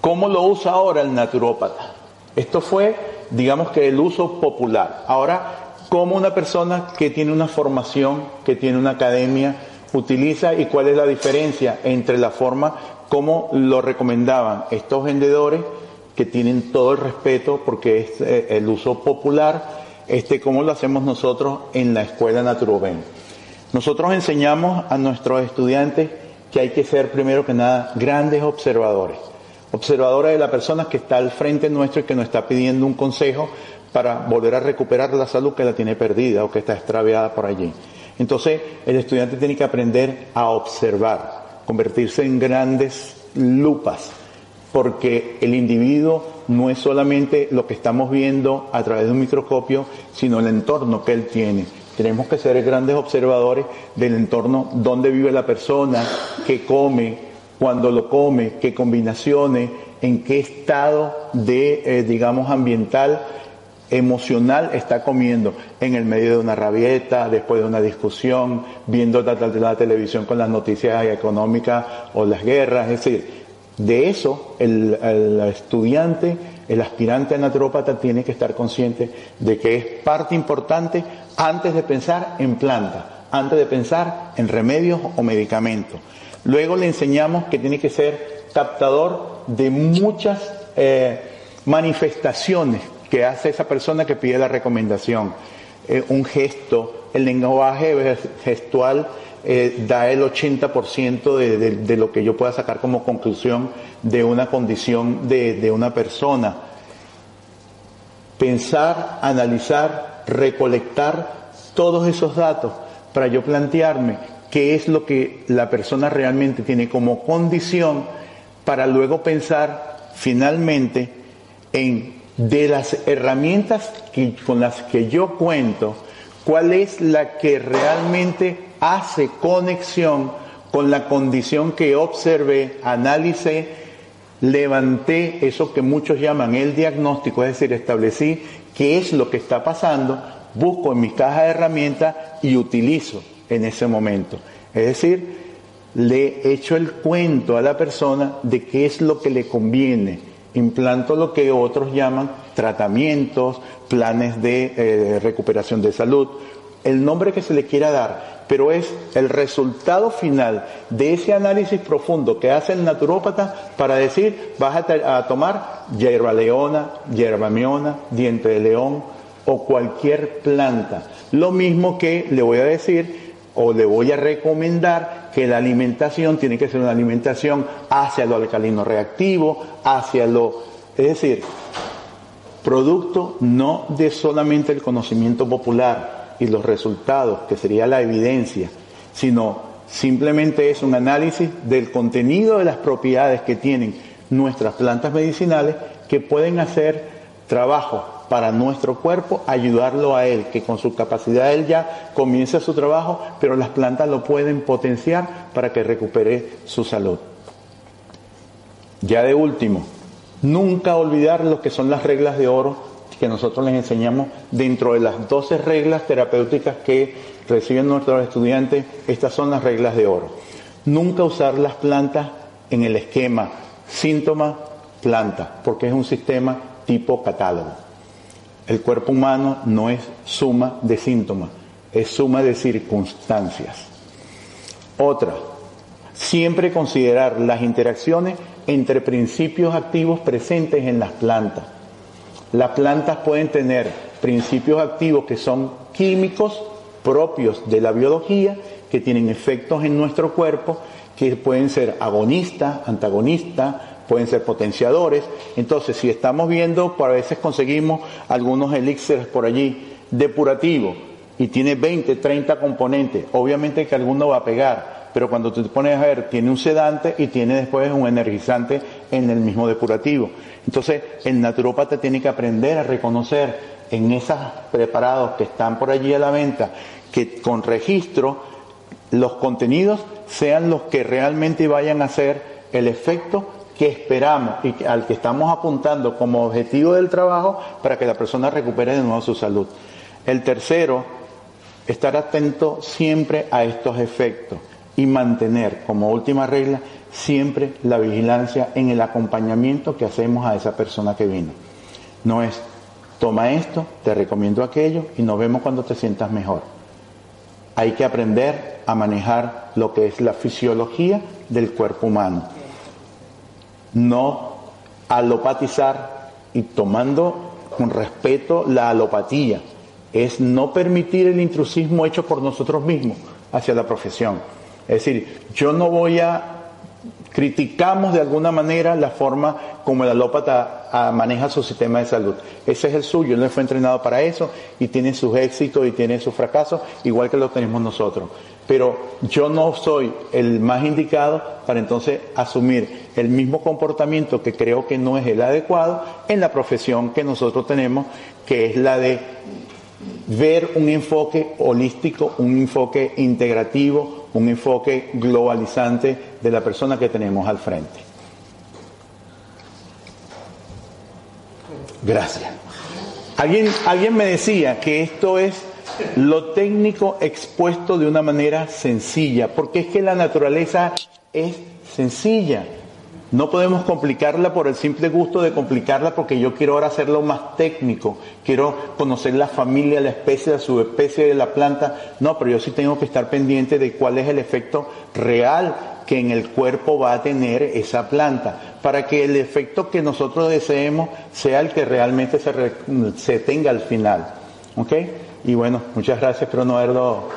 cómo lo usa ahora el naturópata? Esto fue, digamos que el uso popular. Ahora cómo una persona que tiene una formación, que tiene una academia, utiliza y cuál es la diferencia entre la forma como lo recomendaban estos vendedores que tienen todo el respeto porque es eh, el uso popular, este, cómo lo hacemos nosotros en la escuela Naturoven. Nosotros enseñamos a nuestros estudiantes que hay que ser primero que nada grandes observadores, observadores de la persona que está al frente nuestro y que nos está pidiendo un consejo para volver a recuperar la salud que la tiene perdida o que está extraviada por allí. Entonces, el estudiante tiene que aprender a observar, convertirse en grandes lupas, porque el individuo no es solamente lo que estamos viendo a través de un microscopio, sino el entorno que él tiene. Tenemos que ser grandes observadores del entorno donde vive la persona, qué come, cuándo lo come, qué combinaciones, en qué estado de, eh, digamos, ambiental emocional está comiendo en el medio de una rabieta, después de una discusión, viendo la, televisión con las noticias económicas o las guerras. Es decir, de eso el, el estudiante, el aspirante a naturópata tiene que estar consciente de que es parte importante antes de pensar en planta, antes de pensar en remedios o medicamentos. Luego le enseñamos que tiene que ser captador de muchas eh, manifestaciones que hace esa persona que pide la recomendación. Eh, un gesto, el lenguaje gestual eh, da el 80% de, de, lo que yo pueda sacar como conclusión de una condición de una persona. Pensar, analizar, recolectar todos esos datos para yo plantearme qué es lo que la persona realmente tiene como condición para luego pensar finalmente en de las herramientas con las que yo cuento, cuál es la que realmente hace conexión con la condición que observé, analicé, levanté eso que muchos llaman el diagnóstico, es decir, establecí qué es lo que está pasando, busco en mi caja de herramientas y utilizo en ese momento. Es decir, le echo el cuento a la persona de qué es lo que le conviene. Implanto lo que otros llaman tratamientos, planes de eh, recuperación de salud, el nombre que se le quiera dar, pero es el resultado final de ese análisis profundo que hace el naturópata para decir, vas a, tomar hierba leona, hierba miona, diente de león o cualquier planta. Lo mismo que le voy a decir o le voy a recomendar que la alimentación tiene que ser una alimentación hacia lo alcalino reactivo, hacia lo... Es decir, producto no de solamente el conocimiento popular y los resultados, que sería la evidencia, sino simplemente es un análisis del contenido de las propiedades que tienen nuestras plantas medicinales que pueden hacer trabajo para nuestro cuerpo, ayudarlo a él, que con su capacidad él ya comience su trabajo, pero las plantas lo pueden potenciar para que recupere su salud. Ya de último, nunca olvidar lo que son las reglas de oro que nosotros les enseñamos dentro de las 12 reglas terapéuticas que reciben nuestros estudiantes, estas son las reglas de oro. Nunca usar las plantas en el esquema síntoma planta, porque es un sistema tipo catálogo. El cuerpo humano no es suma de síntomas, es suma de circunstancias. Otra, siempre considerar las interacciones entre principios activos presentes en las plantas. Las plantas pueden tener principios activos que son químicos propios de la biología, que tienen efectos en nuestro cuerpo, que pueden ser agonistas, antagonistas, pueden ser potenciadores. Entonces, si estamos viendo, a veces conseguimos algunos elixires por allí depurativos y tiene 20, 30 componentes, obviamente que alguno va a pegar, pero cuando te pones a ver, tiene un sedante y tiene después un energizante en el mismo depurativo. Entonces, el naturópata tiene que aprender a reconocer en esos preparados que están por allí a la venta, que con registro los contenidos sean los que realmente vayan a ser el efecto que esperamos y al que estamos apuntando como objetivo del trabajo para que la persona recupere de nuevo su salud. El tercero, estar atento siempre a estos efectos y mantener como última regla siempre la vigilancia en el acompañamiento que hacemos a esa persona que vino. No es toma esto, te recomiendo aquello y nos vemos cuando te sientas mejor. Hay que aprender a manejar lo que es la fisiología del cuerpo humano. No alopatizar y tomando con respeto la alopatía. Es no permitir el intrusismo hecho por nosotros mismos hacia la profesión. Es decir, yo no voy a criticamos de alguna manera la forma como el alópata ah, maneja su sistema de salud. Ese es el suyo, él fue entrenado para eso y tiene sus éxitos y tiene sus fracasos, igual que lo tenemos nosotros. Pero yo no soy el más indicado para entonces asumir el mismo comportamiento que creo que no es el adecuado en la profesión que nosotros tenemos, que es la de ver un enfoque holístico, un enfoque integrativo, un enfoque globalizante de la persona que tenemos al frente. Gracias. Alguien, alguien me decía que esto es lo técnico expuesto de una manera sencilla, porque es que la naturaleza es sencilla. No podemos complicarla por el simple gusto de complicarla porque yo quiero ahora hacerlo más técnico. Quiero conocer la familia, la especie, la subespecie de la planta. No, pero yo sí tengo que estar pendiente de cuál es el efecto real que en el cuerpo va a tener esa planta, para que el efecto que nosotros deseemos sea el que realmente se, se tenga al final. ¿Ok? Y bueno, muchas gracias, pero no haberlo